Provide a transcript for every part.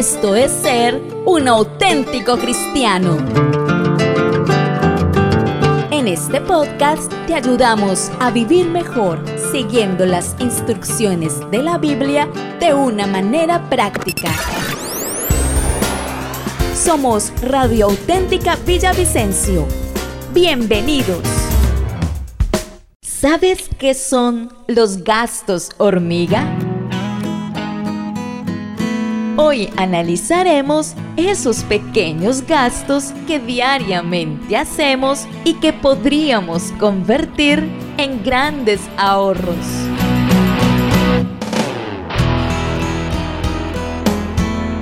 Esto es ser un auténtico cristiano. En este podcast te ayudamos a vivir mejor siguiendo las instrucciones de la Biblia de una manera práctica. Somos Radio Auténtica Villavicencio. Bienvenidos. ¿Sabes qué son los gastos hormiga? Hoy analizaremos esos pequeños gastos que diariamente hacemos y que podríamos convertir en grandes ahorros.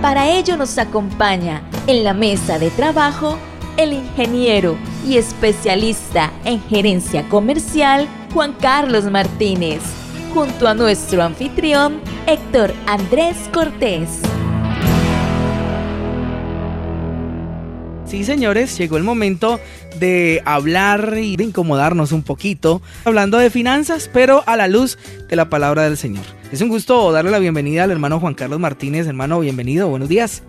Para ello nos acompaña en la mesa de trabajo el ingeniero y especialista en gerencia comercial Juan Carlos Martínez, junto a nuestro anfitrión Héctor Andrés Cortés. Sí, señores, llegó el momento de hablar y de incomodarnos un poquito, hablando de finanzas, pero a la luz de la palabra del Señor. Es un gusto darle la bienvenida al hermano Juan Carlos Martínez. Hermano, bienvenido, buenos días.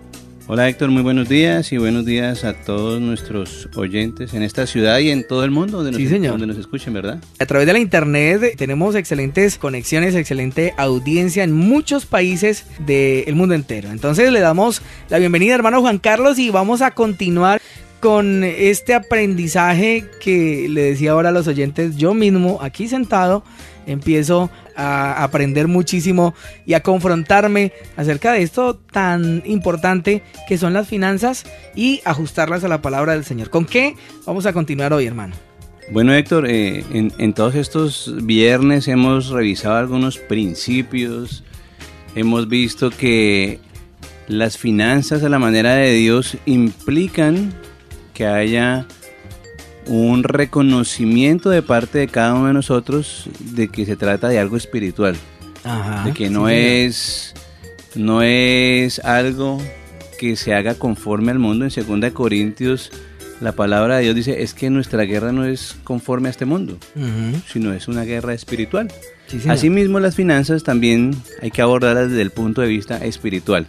Hola Héctor, muy buenos días y buenos días a todos nuestros oyentes en esta ciudad y en todo el mundo donde nos, Sí, señor. donde nos escuchen, ¿verdad? A través de la internet tenemos excelentes conexiones, excelente audiencia en muchos países del mundo entero. Entonces le damos la bienvenida, hermano Juan Carlos, y vamos a continuar con este aprendizaje que le decía ahora a los oyentes, yo mismo aquí sentado empiezo a aprender muchísimo y a confrontarme acerca de esto tan importante que son las finanzas y ajustarlas a la palabra del Señor. ¿Con qué vamos a continuar hoy, hermano? Bueno Héctor, eh, en, en todos estos viernes hemos revisado algunos principios, hemos visto que las finanzas a la manera de Dios implican que haya un reconocimiento de parte de cada uno de nosotros de que se trata de algo espiritual. Ajá, de que no sí, es no es algo que se haga conforme al mundo. En 2 Corintios la palabra de Dios dice es que nuestra guerra no es conforme a este mundo sino es una guerra espiritual sí, asimismo las finanzas también hay que abordarlas desde el punto de vista espiritual.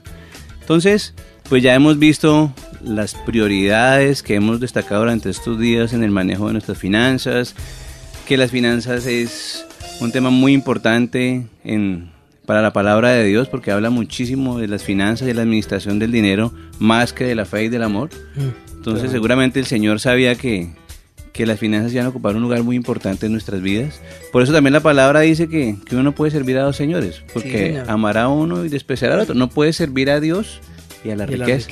Entonces pues ya hemos visto las prioridades que hemos destacado durante estos días en el manejo de nuestras finanzas que las finanzas es un tema muy importante en, para la palabra de Dios porque habla muchísimo de las finanzas y de la administración del dinero más que de la fe y del amor. Mm, Entonces claro. seguramente el Señor sabía que, que las finanzas iban a ocupar un lugar muy importante en nuestras vidas. Por eso también la palabra dice que, que uno no puede servir a dos señores, porque señor. amará a uno y despreciará al otro. No puede servir a Dios y a la Y la riqueza.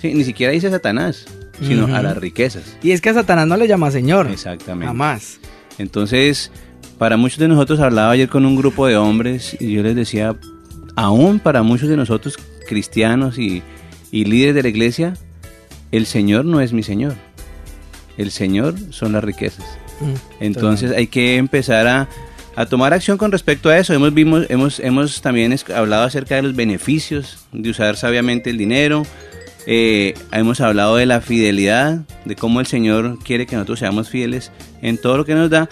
Sí, ni siquiera dice Satanás, sino a las riquezas. Y es que a Satanás no le llama Señor. Exactamente. Jamás. Entonces, para muchos de nosotros hablaba ayer con un grupo de hombres y yo les decía, aún para muchos de nosotros cristianos y, y líderes de la iglesia, el Señor no es mi Señor. El Señor son las riquezas. Mm, Entonces hay que empezar a, a tomar acción con respecto a eso. Hemos, vimos, hemos, hemos también hablado acerca de los beneficios de usar sabiamente el dinero. Eh, hemos hablado de la fidelidad, de cómo el Señor quiere que nosotros seamos fieles en todo lo que nos da.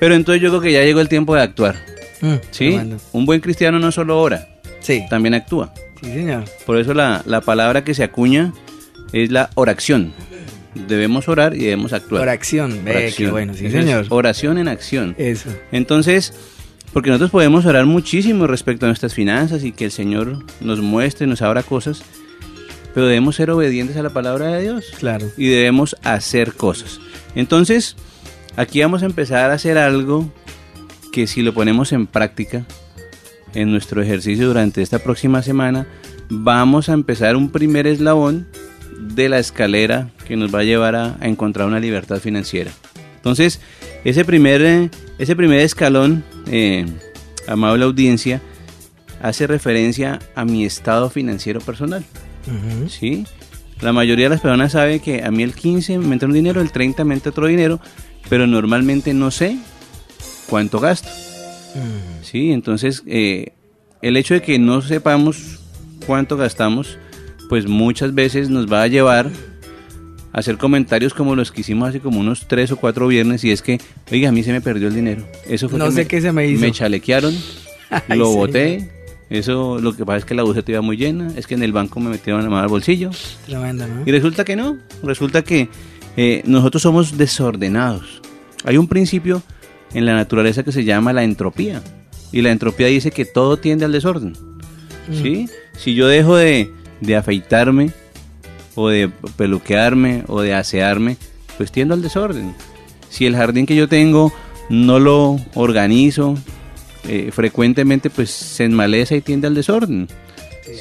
Pero entonces yo creo que ya llegó el tiempo de actuar. Mm, ¿sí? Un buen cristiano no solo ora, Sí. también actúa. Sí, señor. Por eso la, la palabra que se acuña es la oración. Debemos orar y debemos actuar. Oración. Oración. qué bueno. Sí, señor. oración en acción. Eso. Entonces, porque nosotros podemos orar muchísimo respecto a nuestras finanzas y que el Señor nos muestre, nos abra cosas, pero debemos ser obedientes a la palabra de Dios Claro. y debemos hacer cosas. Entonces, aquí vamos a empezar a hacer algo que si lo ponemos en práctica en nuestro ejercicio durante esta próxima semana, vamos a empezar un primer eslabón de la escalera que nos va a llevar a, a encontrar una libertad financiera. Entonces, ese primer, eh, ese primer escalón, eh, amable audiencia, hace referencia a mi estado financiero personal. ¿Sí? La mayoría de las personas sabe que a mí el 15 me entra un dinero, el 30 me entra otro dinero, pero normalmente no sé cuánto gasto, ¿sí? Entonces, eh, el hecho de que no sepamos cuánto gastamos, pues muchas veces nos va a llevar a hacer comentarios como los que hicimos hace como unos tres o cuatro viernes y es que, oiga, a mí se me perdió el dinero. Eso fue No que sé me, qué se me hizo. Me chalequearon, Ay, lo boté Eso lo que pasa es que la búsqueda iba muy llena, es que en el banco me metieron la mano al bolsillo. Tremendo, ¿no? Y resulta que no, resulta que eh, nosotros somos desordenados. Hay un principio en la naturaleza que se llama la entropía. Y la entropía dice que todo tiende al desorden. ¿sí? Si yo dejo de, de afeitarme, o de peluquearme, o de asearme, pues tiendo al desorden. Si el jardín que yo tengo no lo organizo, eh, frecuentemente pues se enmaleza y tiende al desorden.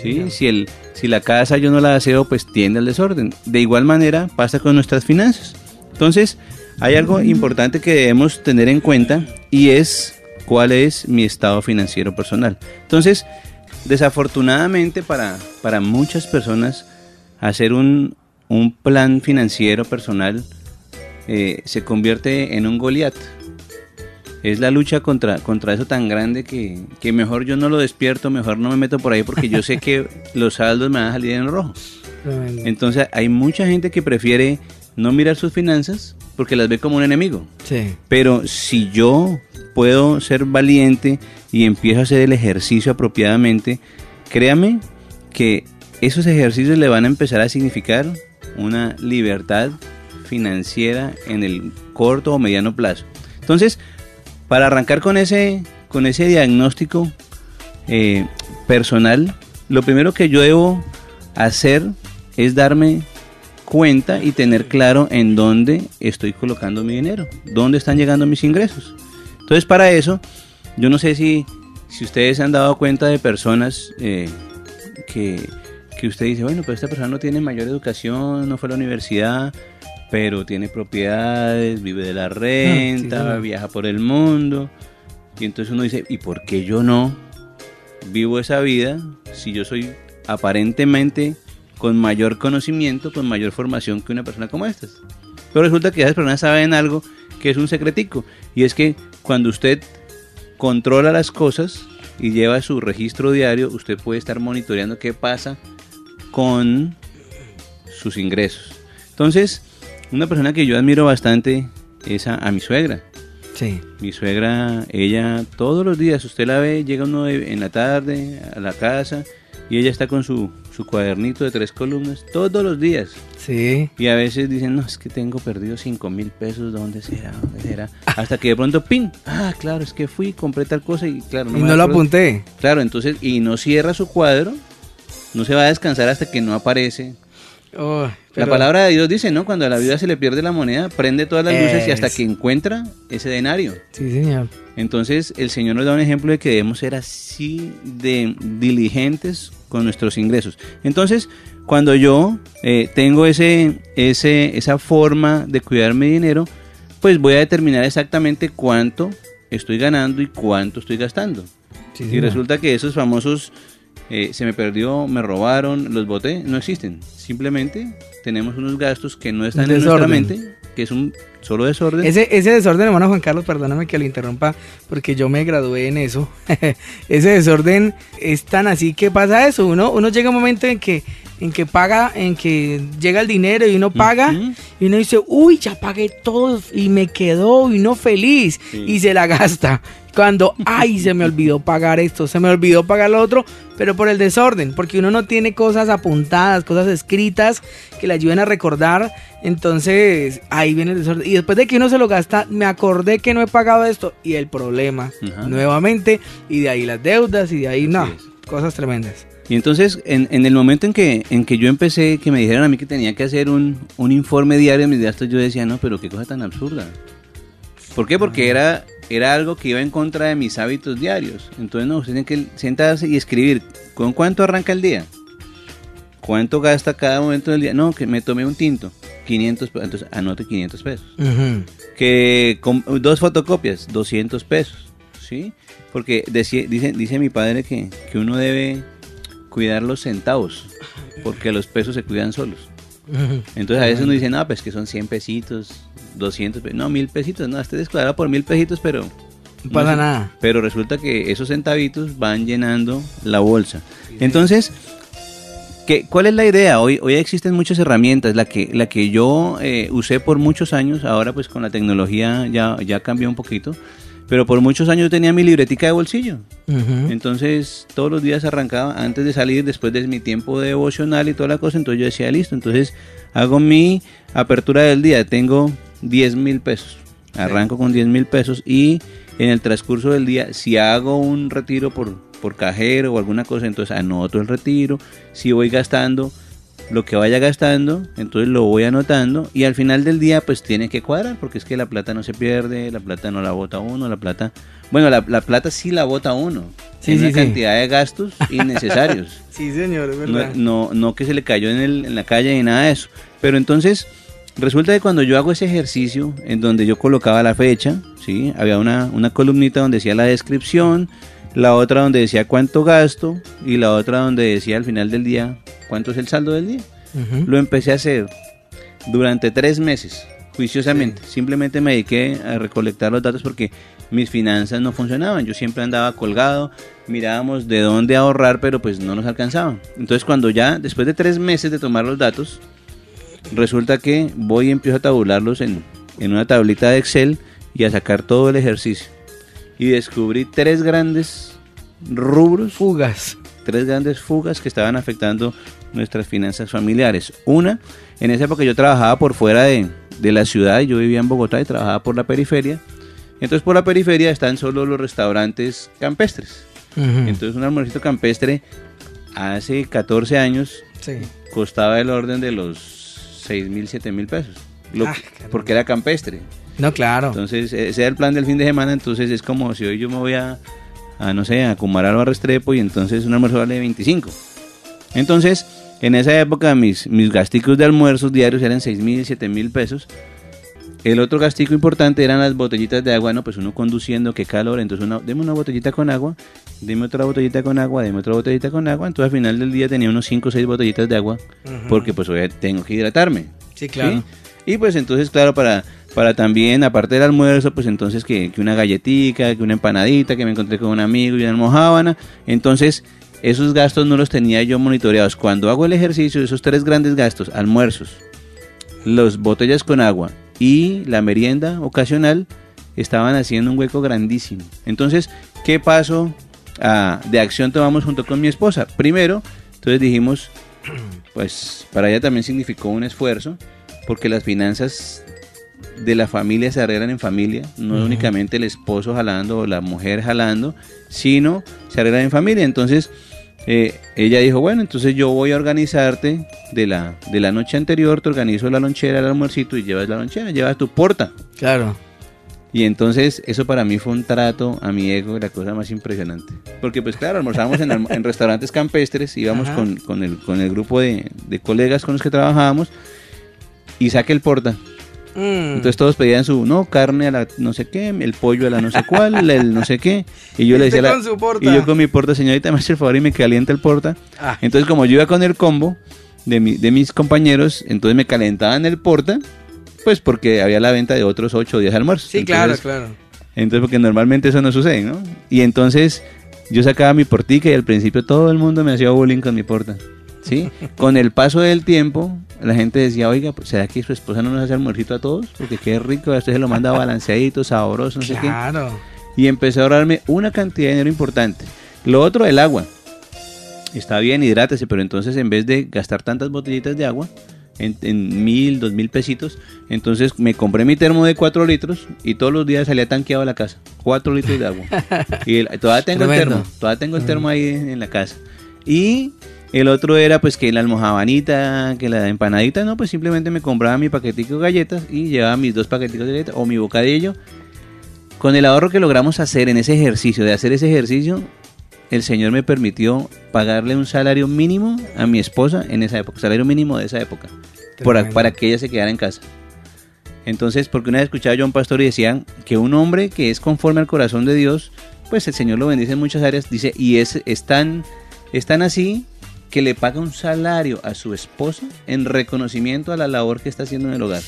¿sí? Si, el, si la casa yo no la aseo, pues tiende al desorden. De igual manera pasa con nuestras finanzas. Entonces, hay algo importante que debemos tener en cuenta y es cuál es mi estado financiero personal. Entonces, desafortunadamente para, para muchas personas, hacer un, un plan financiero personal eh, se convierte en un Goliat. Es la lucha contra, contra eso tan grande que, que, mejor yo no lo despierto, mejor no me meto por ahí porque yo sé que los saldos me van a salir en rojo. Entonces hay mucha gente que prefiere no mirar sus finanzas porque las ve como un enemigo. Sí. Pero si yo puedo ser valiente y empiezo a hacer el ejercicio apropiadamente, créame que esos ejercicios le van a empezar a significar una libertad financiera en el corto o mediano plazo. Entonces, para arrancar con ese, con ese diagnóstico eh, personal, lo primero que yo debo hacer es darme cuenta y tener claro en dónde estoy colocando mi dinero, dónde están llegando mis ingresos. Entonces, para eso, yo no sé si, si ustedes han dado cuenta de personas eh, que, que usted dice, bueno, pues esta persona no tiene mayor educación, no fue a la universidad, pero tiene propiedades, vive de la renta, viaja por el mundo. Y entonces uno dice, ¿y por qué yo no vivo esa vida si yo soy aparentemente con mayor conocimiento, con mayor formación que una persona como esta? Pero resulta que esas personas saben algo que es un secretico, y es que cuando usted controla las cosas y lleva su registro diario, usted puede estar monitoreando qué pasa con sus ingresos. Entonces, una persona que yo admiro bastante es a, mi suegra. Sí. Mi suegra, ella todos los días, usted la ve, llega uno en la tarde a la casa y ella está con su, su cuadernito de tres columnas todos los días. Sí. Y a veces dicen, no, es que tengo perdido cinco mil pesos, ¿dónde será? ¿Dónde será? Hasta que de pronto, pin, ah, claro, es que fui, compré tal cosa y claro, no y no lo apunté. Claro, entonces, y no cierra su cuadro, no se va a descansar hasta que no aparece Oh, la palabra de Dios dice, ¿no? Cuando a la vida se le pierde la moneda, prende todas las luces y hasta que encuentra ese denario. Sí, señor. Entonces, el Señor nos da un ejemplo de que debemos ser así de diligentes con nuestros ingresos. Entonces, cuando yo eh, tengo ese, ese, esa forma de cuidar mi dinero, pues voy a determinar exactamente cuánto estoy ganando y cuánto estoy gastando. y resulta que esos famosos eh, se me perdió, me robaron, los boté, no existen. Simplemente tenemos unos gastos que no están en nuestra mente, que es un solo desorden. Ese, ese desorden, hermano Juan Carlos, perdóname que lo interrumpa, porque yo me gradué en eso. ese desorden es tan así que pasa eso. Uno, uno llega un momento en que en que paga, en que llega el dinero y uno paga y uno dice, uy, ya pagué todo y me quedó y no feliz y se la gasta. Cuando, ay, se me olvidó pagar esto, se me olvidó pagar lo otro, pero por el desorden, porque uno no tiene cosas apuntadas, cosas escritas que le ayuden a recordar, entonces ahí viene el desorden. Y después de que uno se lo gasta, me acordé que no he pagado esto y el problema nuevamente, y de ahí las deudas y de ahí, no, cosas tremendas. Y entonces, en, en, el momento en que, en que yo empecé, que me dijeron a mí que tenía que hacer un, un informe diario de mis gastos, yo decía, no, pero qué cosa tan absurda. ¿Por qué? Porque era, era algo que iba en contra de mis hábitos diarios. Entonces, no, usted tiene que sentarse y escribir, ¿con cuánto arranca el día? ¿Cuánto gasta cada momento del día? No, que me tomé un tinto, 500 pesos, entonces anote 500 pesos. Que con dos fotocopias, 200 pesos, ¿sí? Porque dice, dice mi padre que, que uno debe cuidar los centavos, porque los pesos se cuidan solos. Entonces a veces uno dice, no, pues que son 100 pesitos, 200, no, mil pesitos, no, este descuadra por mil pesitos, pero... No pasa nada. Pero resulta que esos centavitos van llenando la bolsa. Entonces, ¿qué, ¿cuál es la idea? Hoy, hoy existen muchas herramientas. La que, la que yo eh, usé por muchos años, ahora pues con la tecnología ya, ya cambió un poquito. Pero por muchos años yo tenía mi libretica de bolsillo. Entonces todos los días arrancaba antes de salir, después de mi tiempo devocional y toda la cosa. Entonces yo decía, listo, entonces hago mi apertura del día. Tengo 10 mil pesos. Arranco con 10 mil pesos y en el transcurso del día, si hago un retiro por, por cajero o alguna cosa, entonces anoto el retiro. Si voy gastando lo que vaya gastando, entonces lo voy anotando y al final del día pues tiene que cuadrar porque es que la plata no se pierde, la plata no la bota uno, la plata, bueno, la, la plata sí la bota uno, Sí, en sí, una sí. cantidad de gastos innecesarios. Sí, señor, es no, verdad. no, no que se le cayó en, el- en la calle ni nada de eso. Pero entonces, resulta que cuando yo hago ese ejercicio, en donde yo colocaba la fecha, ¿sí? había una, una columnita donde decía la descripción, la otra donde decía cuánto gasto y la otra donde decía al final del día cuánto es el saldo del día. Lo empecé a hacer durante tres meses, juiciosamente. Simplemente me dediqué a recolectar los datos porque mis finanzas no funcionaban. Yo siempre andaba colgado, mirábamos de dónde ahorrar, pero pues no nos alcanzaban. Entonces cuando ya, después de tres meses de tomar los datos, resulta que voy y empiezo a tabularlos en, en una tablita de Excel y a sacar todo el ejercicio. Y descubrí tres grandes rubros Fugas. tres grandes fugas que estaban afectando nuestras finanzas familiares. Una, en esa época yo trabajaba por fuera de, de la ciudad, yo vivía en Bogotá y trabajaba por la periferia. Entonces por la periferia están solo los restaurantes campestres. Entonces un almuercito campestre hace 14 años Sí. costaba el orden de los 6 mil, 7 mil pesos. Lo- Ah, porque era campestre. No, claro. Entonces, ese era el plan del fin de semana. Entonces, es como si hoy yo me voy a, a, no sé, a Cumaral o a Restrepo y entonces un almuerzo vale 25. Entonces, en esa época, mis, mis gasticos de almuerzos diarios eran 6 mil, 7 mil pesos. El otro gastico importante eran las botellitas de agua, ¿no? Pues uno conduciendo, qué calor. Entonces, una, deme una botellita con agua, deme otra botellita con agua, deme otra botellita con agua. Entonces, al final del día tenía unos 5 o 6 botellitas de agua Ujú. porque, pues, hoy tengo que hidratarme. Sí, claro. ¿sí? Y pues entonces, claro, para, para también, aparte del almuerzo, pues entonces que, una galletica, que una empanadita, que me encontré con un amigo y una almohábana. Entonces, esos gastos no los tenía yo monitoreados. Cuando hago el ejercicio, esos tres grandes gastos, almuerzos, los botellas con agua y la merienda ocasional, estaban haciendo un hueco grandísimo. Entonces, ¿qué paso ah, de acción tomamos junto con mi esposa? Primero, entonces dijimos, pues para ella también significó un esfuerzo, porque las finanzas de la familia se arreglan en familia, no Ujú. únicamente el esposo jalando o la mujer jalando, sino se arreglan en familia. Entonces, eh, ella dijo, bueno, entonces yo voy a organizarte de la, de la noche anterior, te organizo la lonchera, el almuercito y llevas la lonchera, llevas tu porta. Claro. Y entonces eso para mí fue un trato a mi ego, la cosa más impresionante. Porque pues claro, almorzábamos en, en restaurantes campestres, íbamos con, con el, con el grupo de, de colegas con los que trabajábamos y saque el porta. Mm. Entonces todos pedían su, no, carne a la no sé qué, el pollo a la no sé cuál, el no sé qué. Y yo le Usted decía, a la- con su porta. y yo con mi porta, señorita, me hace el favor y me calienta el porta. Ah, Entonces como yo iba con el combo de, mi- de mis compañeros, entonces me calentaban el porta, pues porque había la venta de otros 8 o 10 almuerzos. sí, claro, claro. entonces, porque normalmente eso no sucede, ¿no? Y entonces yo sacaba mi portica y al principio todo el mundo me hacía bullying con mi porta. ¿Sí? Con el paso del tiempo, la gente decía, oiga, pues, ¿será que su esposa no nos hace almuercito a todos? Porque qué rico, usted se lo manda balanceadito, sabroso, no sé qué. Claro. Y empecé a ahorrarme una cantidad de dinero importante. Lo otro, el agua. Está bien, hidrátese, pero entonces en vez de gastar tantas botellitas de agua, en, en mil, dos mil pesitos, entonces me compré mi termo de cuatro litros y todos los días salía tanqueado a la casa. Cuatro litros de agua. Y el- todavía tengo el termo, todavía tengo el termo ahí en, en la casa. Y el otro era pues que la almojabanita, que la empanadita, no, pues simplemente me compraba mi paquetico de galletas y llevaba mis dos paqueticos de galletas o mi bocadillo. Con el ahorro que logramos hacer en ese ejercicio, de hacer ese ejercicio, el Señor me permitió pagarle un salario mínimo a mi esposa en esa época, salario mínimo de esa época, por- para que ella se quedara en casa. Entonces, porque una vez escuchaba yo a un pastor y decían que un hombre que es conforme al corazón de Dios, pues el Señor lo bendice en muchas áreas, dice, y es, es, tan, es tan así que le paga un salario a su esposa en reconocimiento a la labor que está haciendo en el hogar.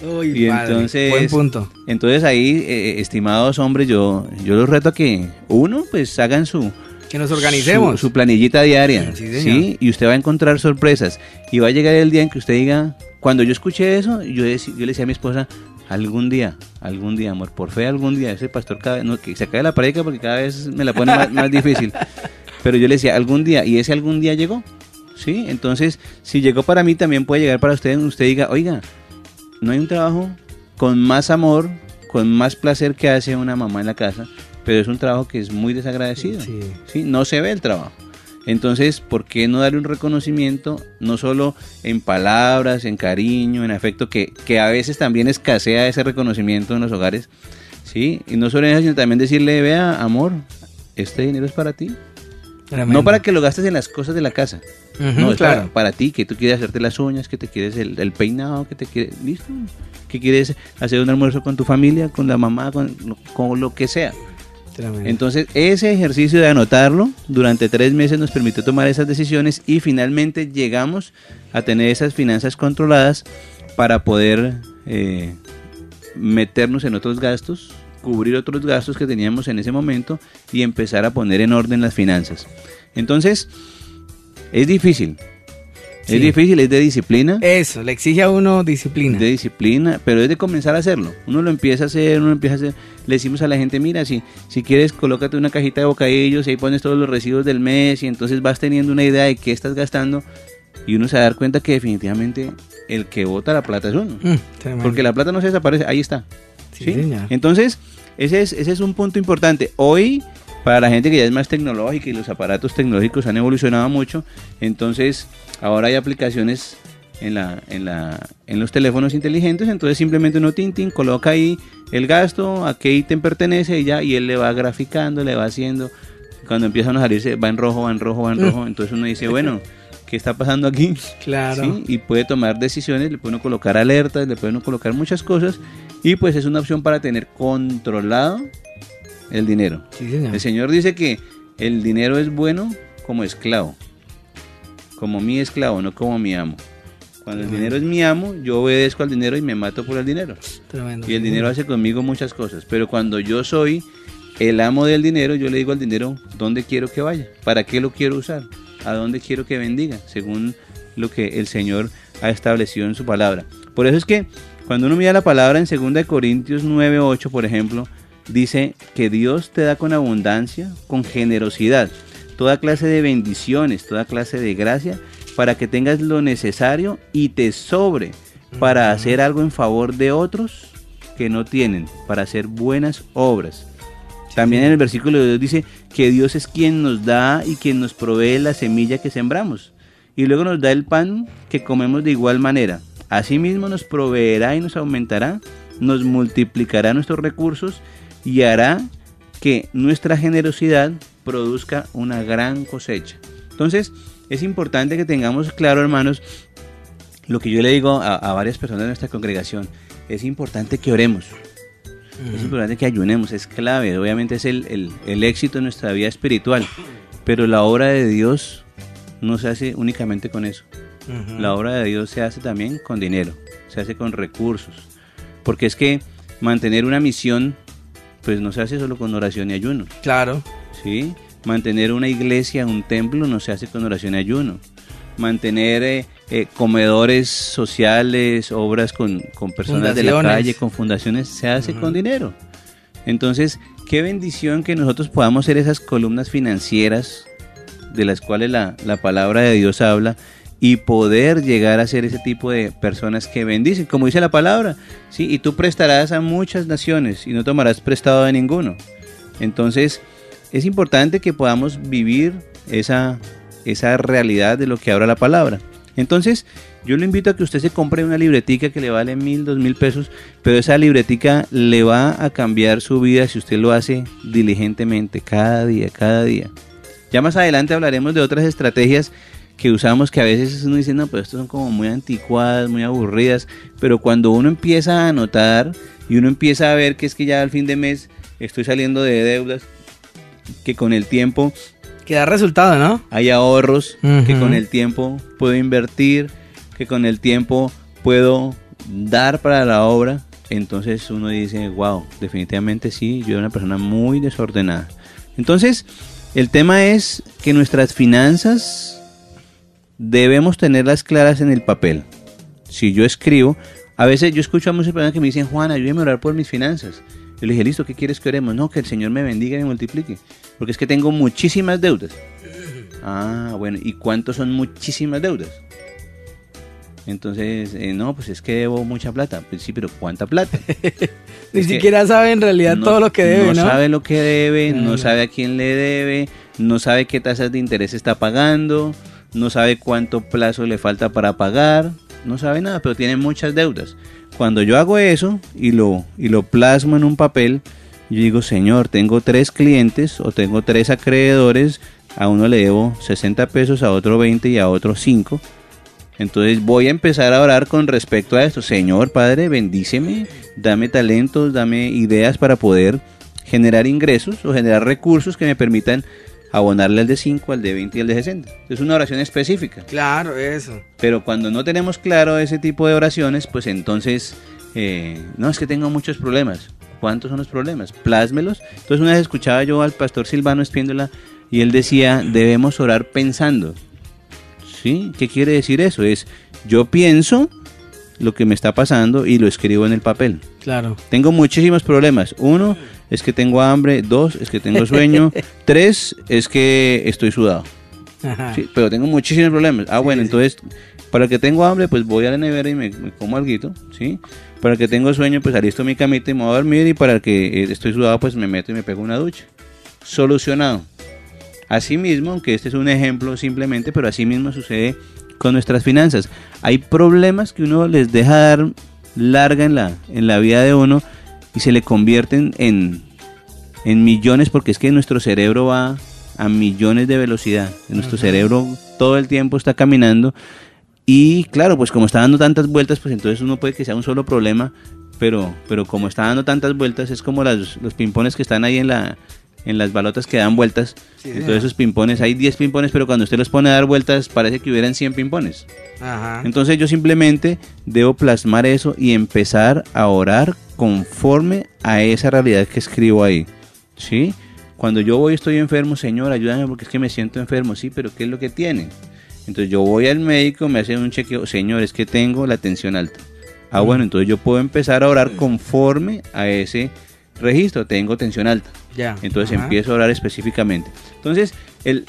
Uy, Y padre, entonces- Buen punto. Entonces ahí, eh, estimados hombres, yo, yo los reto a que uno, pues hagan su, Que nos organicemos. su, su planillita diaria, Sí. Y usted va a encontrar sorpresas. Y va a llegar el día en que usted diga, cuando yo escuché eso, yo, dec- yo le decía a mi esposa, algún día, algún día, amor, por fe algún día, ese pastor cada vez, no, que se cae la predica porque cada vez me la pone más, más difícil. Pero yo le decía, algún día, y ese algún día llegó. ¿Sí? Entonces, si llegó para mí, también puede llegar para usted. Usted diga, oiga, no hay un trabajo con más amor, con más placer que hace una mamá en la casa, pero es un trabajo que es muy desagradecido. Sí. No se ve el trabajo. Entonces, ¿por qué no darle un reconocimiento, no solo en palabras, en cariño, en afecto, que, que a veces también escasea ese reconocimiento en los hogares? ¿Sí? Y no solo eso, sino también decirle, vea, amor, este dinero es para ti. No para que lo gastes en las cosas de la casa. no, es claro. para, ti, que tú quieres hacerte las uñas, que te quieres el, peinado, que te quieres. ¿Listo? Que quieres hacer un almuerzo con tu familia, con la mamá, con, con lo que sea. Entonces, ese ejercicio de anotarlo durante tres meses nos permitió tomar esas decisiones y finalmente llegamos a tener esas finanzas controladas para poder eh, meternos en otros gastos, cubrir otros gastos que teníamos en ese momento y empezar a poner en orden las finanzas. Entonces, es difícil, es difícil, es de disciplina. Eso, le exige a uno disciplina. De disciplina, pero es de comenzar a hacerlo. Uno lo empieza a hacer, uno empieza a hacer. Le decimos a la gente, mira, si, si quieres, colócate una cajita de bocadillos y ahí pones todos los residuos del mes y entonces vas teniendo una idea de qué estás gastando y uno se va a dar cuenta que definitivamente el que bota la plata es uno. Mm, Porque la plata no se desaparece, ahí está. ¿Sí? Entonces, ese es, ese es un punto importante. Hoy para la gente que ya es más tecnológica y los aparatos tecnológicos han evolucionado mucho, entonces ahora hay aplicaciones en, la, en, la, en los teléfonos inteligentes, entonces simplemente uno tintin, coloca ahí el gasto, a qué ítem pertenece y ya, y él le va graficando, le va haciendo, cuando empiezan a salirse, va en rojo, va en rojo, va en rojo, entonces uno dice, bueno, ¿qué está pasando aquí? Claro. Y puede tomar decisiones, le puede uno colocar alertas, le puede uno colocar muchas cosas, y pues es una opción para tener controlado el dinero. El Señor dice que el dinero es bueno como esclavo, como mi esclavo, no como mi amo. Cuando el dinero es mi amo, yo obedezco al dinero y me mato por el dinero. Y el dinero hace conmigo muchas cosas. Pero cuando yo soy el amo del dinero, yo le digo al dinero dónde quiero que vaya, para qué lo quiero usar, a dónde quiero que bendiga, según lo que el Señor ha establecido en su palabra. Por eso es que cuando uno mira la palabra en 2 Corintios 9:8, por ejemplo, dice que Dios te da con abundancia, con generosidad, toda clase de bendiciones, toda clase de gracia, para que tengas lo necesario y te sobre para hacer algo en favor de otros que no tienen, para hacer buenas obras. También en el versículo de Dios dice que Dios es quien nos da y quien nos provee la semilla que sembramos. Y luego nos da el pan que comemos de igual manera. Asimismo nos proveerá y nos aumentará, nos multiplicará nuestros recursos y hará que nuestra generosidad produzca una gran cosecha. Entonces, es importante que tengamos claro, hermanos, lo que yo le digo a, varias personas de nuestra congregación, es importante que oremos. Es importante que ayunemos, es clave, obviamente es el, éxito de nuestra vida espiritual, pero la obra de Dios no se hace únicamente con eso. La obra de Dios se hace también con dinero, se hace con recursos, porque es que mantener una misión pues no se hace solo con oración y ayuno. Claro. ¿Sí? Mantener una iglesia, un templo, no se hace con oración y ayuno. Mantener eh, eh, comedores sociales, obras con, personas de la calle, con fundaciones, se hace con dinero. Entonces, qué bendición que nosotros podamos ser esas columnas financieras de las cuales la, la palabra de Dios habla y poder llegar a ser ese tipo de personas que bendicen, como dice la palabra, ¿sí? Y tú prestarás a muchas naciones y no tomarás prestado de ninguno. Entonces, es importante que podamos vivir esa, esa realidad de lo que habla la palabra. Entonces, yo le invito a que usted se compre una libretica que le vale mil, dos mil pesos, pero esa libretica le va a cambiar su vida si usted lo hace diligentemente, cada día, cada día. Ya más adelante hablaremos de otras estrategias que usamos que a veces uno dice, no, pero estos son como muy anticuadas, muy aburridas, pero cuando uno empieza a anotar y uno empieza a ver que es que ya al fin de mes estoy saliendo de deudas, que con el tiempo... Que da resultado, ¿no? Hay ahorros, que con el tiempo puedo invertir, que con el tiempo puedo dar para la obra, entonces uno dice, wow, definitivamente sí, yo era una persona muy desordenada. Entonces, el tema es que nuestras finanzas debemos tenerlas claras en el papel. Si yo escribo, A veces yo escucho a muchas personas que me dicen, Juan, ayúdeme a orar por mis finanzas. Yo le dije, listo, ¿qué quieres que oremos? No, que el Señor me bendiga y me multiplique. Porque es que tengo muchísimas deudas. Ah, bueno, ¿y cuántos son muchísimas deudas? Entonces, eh, no, pues es que debo mucha plata. Pues sí, pero ¿cuánta plata? Ni siquiera sabe en realidad todo lo que debe, ¿no? No sabe lo que debe, no sabe a quién le debe, no sabe qué tasas de interés está pagando, no sabe cuánto plazo le falta para pagar, no sabe nada, pero tiene muchas deudas. Cuando yo hago eso y lo, y lo plasmo en un papel, yo digo, Señor, tengo tres clientes o tengo tres acreedores, a uno le debo 60 pesos, a otro 20 y a otro 5. Entonces voy a empezar a orar con respecto a esto. Señor Padre, bendíceme, dame talentos, dame ideas para poder generar ingresos o generar recursos que me permitan abonarle al de 5, al de 20 y al de 60. Es una oración específica. Claro, eso. Pero cuando no tenemos claro ese tipo de oraciones, pues entonces, eh, no, es que tengo muchos problemas. ¿Cuántos son los problemas? Plásmelos. Entonces una vez escuchaba yo al pastor Silvano Espiéndola y él decía, debemos orar pensando. ¿Sí? ¿Qué quiere decir eso? Es, yo pienso lo que me está pasando y lo escribo en el papel. Claro. Tengo muchísimos problemas. Uno, es que tengo hambre, dos, es que tengo sueño, tres, es que estoy sudado. pero tengo muchísimos problemas. Ah, bueno, entonces, para que tengo hambre, pues voy a la nevera y me, como algo, ¿sí? Para que tengo sueño, pues alisto mi camita y me voy a dormir. Y para que eh, estoy sudado, pues me meto y me pego una ducha. Solucionado. Asimismo, aunque este es un ejemplo simplemente, pero así mismo sucede con nuestras finanzas. Hay problemas que uno les deja dar larga en la, en la vida de uno y se le convierten en, en millones porque es que nuestro cerebro va a millones de velocidad. Nuestro cerebro todo el tiempo está caminando y claro, pues como está dando tantas vueltas, pues entonces uno puede que sea un solo problema, pero, pero como está dando tantas vueltas es como las, los pimpones que están ahí en la en las balotas que dan vueltas. entonces esos pimpones, hay 10 pimpones, pero cuando usted los pone a dar vueltas parece que hubieran 100 pimpones. Entonces yo simplemente debo plasmar eso y empezar a orar conforme a esa realidad que escribo ahí. ¿Sí? Cuando yo voy estoy enfermo, Señor, ayúdame porque es que me siento enfermo, sí, pero ¿qué es lo que tiene? Entonces yo voy al médico, me hacen un chequeo, Señor, es que tengo la tensión alta. Ah, bueno, entonces yo puedo empezar a orar conforme a ese registro, tengo tensión alta. Ya. Entonces empiezo a orar específicamente. Entonces,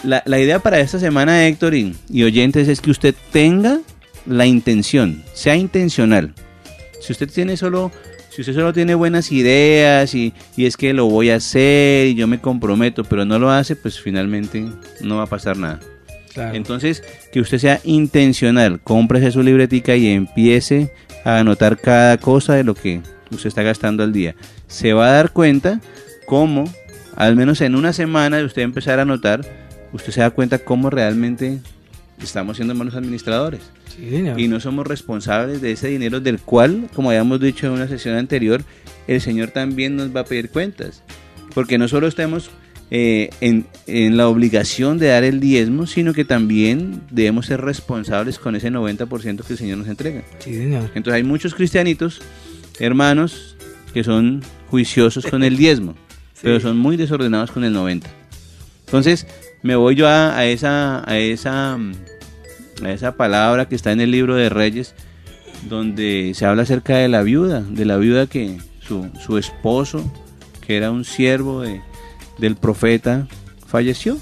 la, idea para esta semana, Héctor y, oyentes, es que usted tenga la intención, sea intencional. Si usted tiene solo, si usted solo tiene buenas ideas y, es que lo voy a hacer y yo me comprometo, pero no lo hace, pues finalmente no va a pasar nada. Entonces, que usted sea intencional, cómprese su libretica y empiece a anotar cada cosa de lo que usted está gastando al día. Se va a dar cuenta cómo, al menos en una semana de usted empezar a notar, usted se da cuenta cómo realmente estamos siendo malos administradores. y no somos responsables de ese dinero del cual, como habíamos dicho en una sesión anterior, el Señor también nos va a pedir cuentas. Porque no solo estamos eh, en, en, la obligación de dar el diezmo, sino que también debemos ser responsables con ese 90% que el Señor nos entrega. Entonces hay muchos cristianitos, hermanos, que son juiciosos con el diezmo pero son muy desordenados con el 90. Entonces, me voy yo a, esa, a, esa, a esa palabra que está en el libro de Reyes, donde se habla acerca de la viuda, de la viuda que su, su esposo, que era un siervo de, del profeta, falleció.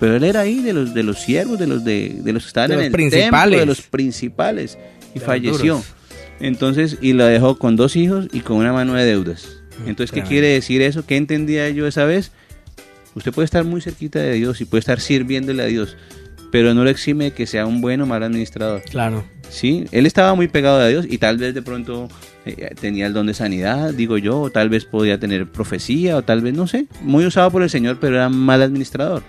Pero él era ahí de los de los siervos, de los de, de los que estaban en el principales. templo, de los principales, y falleció. Entonces, y la dejó con dos hijos y con una mano de deudas. Entonces, ¿qué quiere decir eso? ¿Qué entendía yo esa vez? Usted puede estar muy cerquita de Dios y puede estar sirviéndole a Dios, pero no le exime que sea un buen o mal administrador. Claro. Sí, él estaba muy pegado a Dios y tal vez de pronto eh, tenía el don de sanidad, digo yo, o tal vez podía tener profecía, o tal vez, no sé, muy usado por el Señor, pero era mal administrador.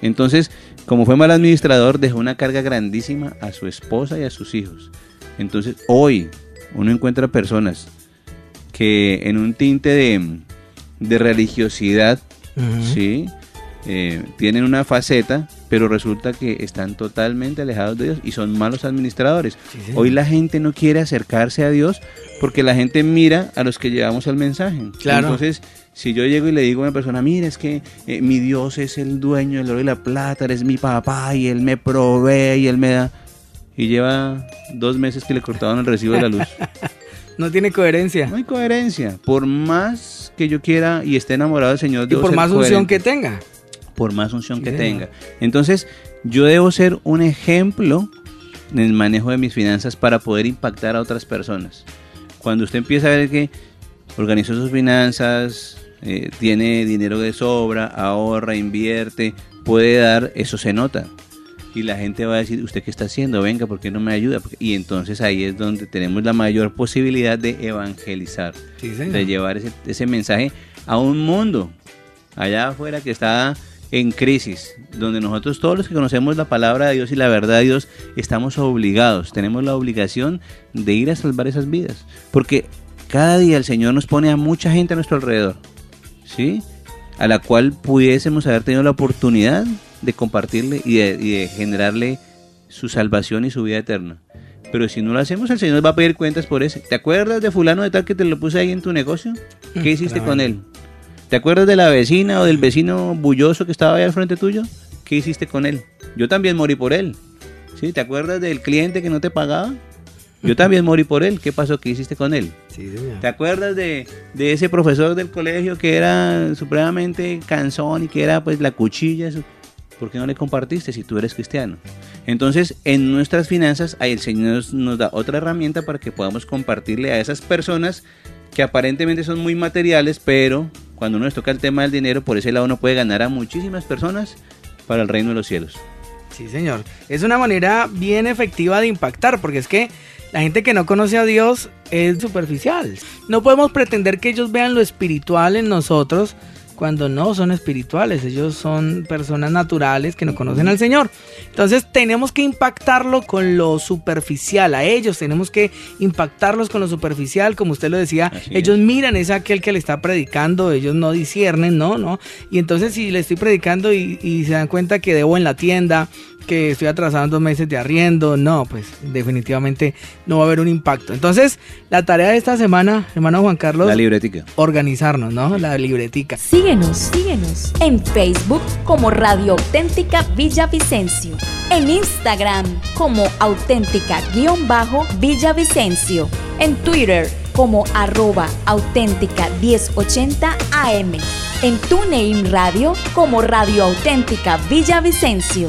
Entonces, como fue mal administrador, dejó una carga grandísima a su esposa y a sus hijos. Entonces, hoy uno encuentra personas que en un tinte de, religiosidad, ¿sí? Eh, tienen una faceta, pero resulta que están totalmente alejados de Dios y son malos administradores. Hoy la gente no quiere acercarse a Dios porque la gente mira a los que llevamos el mensaje. Claro. Entonces, si yo llego y le digo a una persona, mira, es que eh, mi Dios es el dueño del oro y la plata, eres mi papá y él me provee y él me da... Y lleva dos meses que le cortaron el recibo de la luz. No tiene coherencia. No hay coherencia. Por más que yo quiera y esté enamorado del Señor, y por más unción que tenga. Por más unción que tenga. Entonces, yo debo ser un ejemplo en el manejo de mis finanzas para poder impactar a otras personas. Cuando usted empieza a ver que organizó sus finanzas, eh, tiene dinero de sobra, ahorra, invierte, puede dar, eso se nota. Y la gente va a decir, ¿usted qué está haciendo? Venga, ¿por qué no me ayuda? Y entonces ahí es donde tenemos la mayor posibilidad de evangelizar, de llevar ese, ese mensaje a un mundo allá afuera que está en crisis, donde nosotros todos los que conocemos la palabra de Dios y la verdad de Dios estamos obligados, tenemos la obligación de ir a salvar esas vidas, porque cada día el Señor nos pone a mucha gente a nuestro alrededor, ¿sí? A la cual pudiésemos haber tenido la oportunidad de compartirle y de, generarle su salvación y su vida eterna. Pero si no lo hacemos, el Señor va a pedir cuentas por eso. ¿Te acuerdas de fulano de tal que te lo puse ahí en tu negocio? ¿Qué mm, hiciste con él? ¿Te acuerdas de la vecina o del vecino bulloso que estaba ahí al frente tuyo? ¿Qué hiciste con él? Yo también morí por él. ¿Sí? ¿Te acuerdas del cliente que no te pagaba? Yo también morí por él. ¿Qué pasó? ¿Qué hiciste con él? ¿Te acuerdas de, ese profesor del colegio que era supremamente cansón y que era pues la cuchilla? ¿Por qué no le compartiste si tú eres cristiano? Entonces, en nuestras finanzas, ahí el Señor nos da otra herramienta para que podamos compartirle a esas personas que aparentemente son muy materiales, pero cuando nos toca el tema del dinero, por ese lado uno puede ganar a muchísimas personas para el reino de los cielos. Sí, señor. Es una manera bien efectiva de impactar, porque es que la gente que no conoce a Dios es superficial. No podemos pretender que ellos vean lo espiritual en nosotros cuando no son espirituales, ellos son personas naturales que no conocen al Señor. Entonces tenemos que impactarlo con lo superficial, a ellos tenemos que impactarlos con lo superficial, como usted lo decía, ellos miran es aquel que le está predicando, ellos no disciernen, no, no. Y entonces si le estoy predicando y, y se dan cuenta que debo en la tienda, que estoy atrasando meses de arriendo. No, pues definitivamente no va a haber un impacto. Entonces, la tarea de esta semana, hermano Juan Carlos. La libretica. Organizarnos, ¿no? La libretica. Síguenos, síguenos en Facebook como Radio Auténtica Villavicencio. En Instagram como auténtica-villavicencio. En Twitter como arroba auténtica 1080 AM. En TuneIn Radio como Radio Auténtica Villavicencio